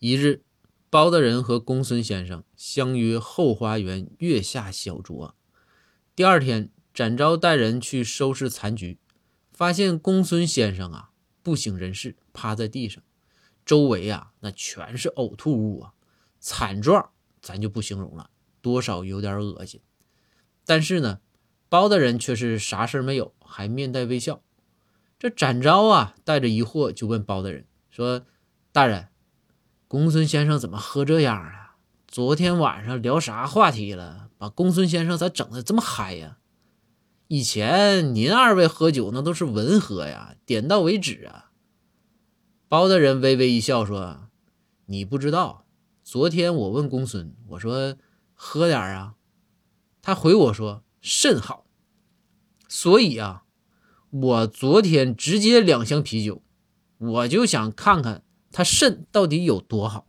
一日，包大人和公孙先生相约后花园月下小酌。第二天，展昭带人去收拾残局，发现公孙先生啊不省人事，趴在地上，周围啊那全是呕吐物啊，惨状咱就不形容了，多少有点恶心。但是呢，包大人却是啥事没有，还面带微笑。这展昭啊带着疑惑就问包大人说：“大人。”公孙先生怎么喝这样啊？昨天晚上聊啥话题了？把公孙先生咋整的这么嗨呀？以前您二位喝酒那都是文喝呀，点到为止啊。包大人微微一笑说：“你不知道，昨天我问公孙，我说喝点啊，他回我说甚好。所以啊，我昨天直接两箱啤酒，我就想看看。”他肾到底有多好？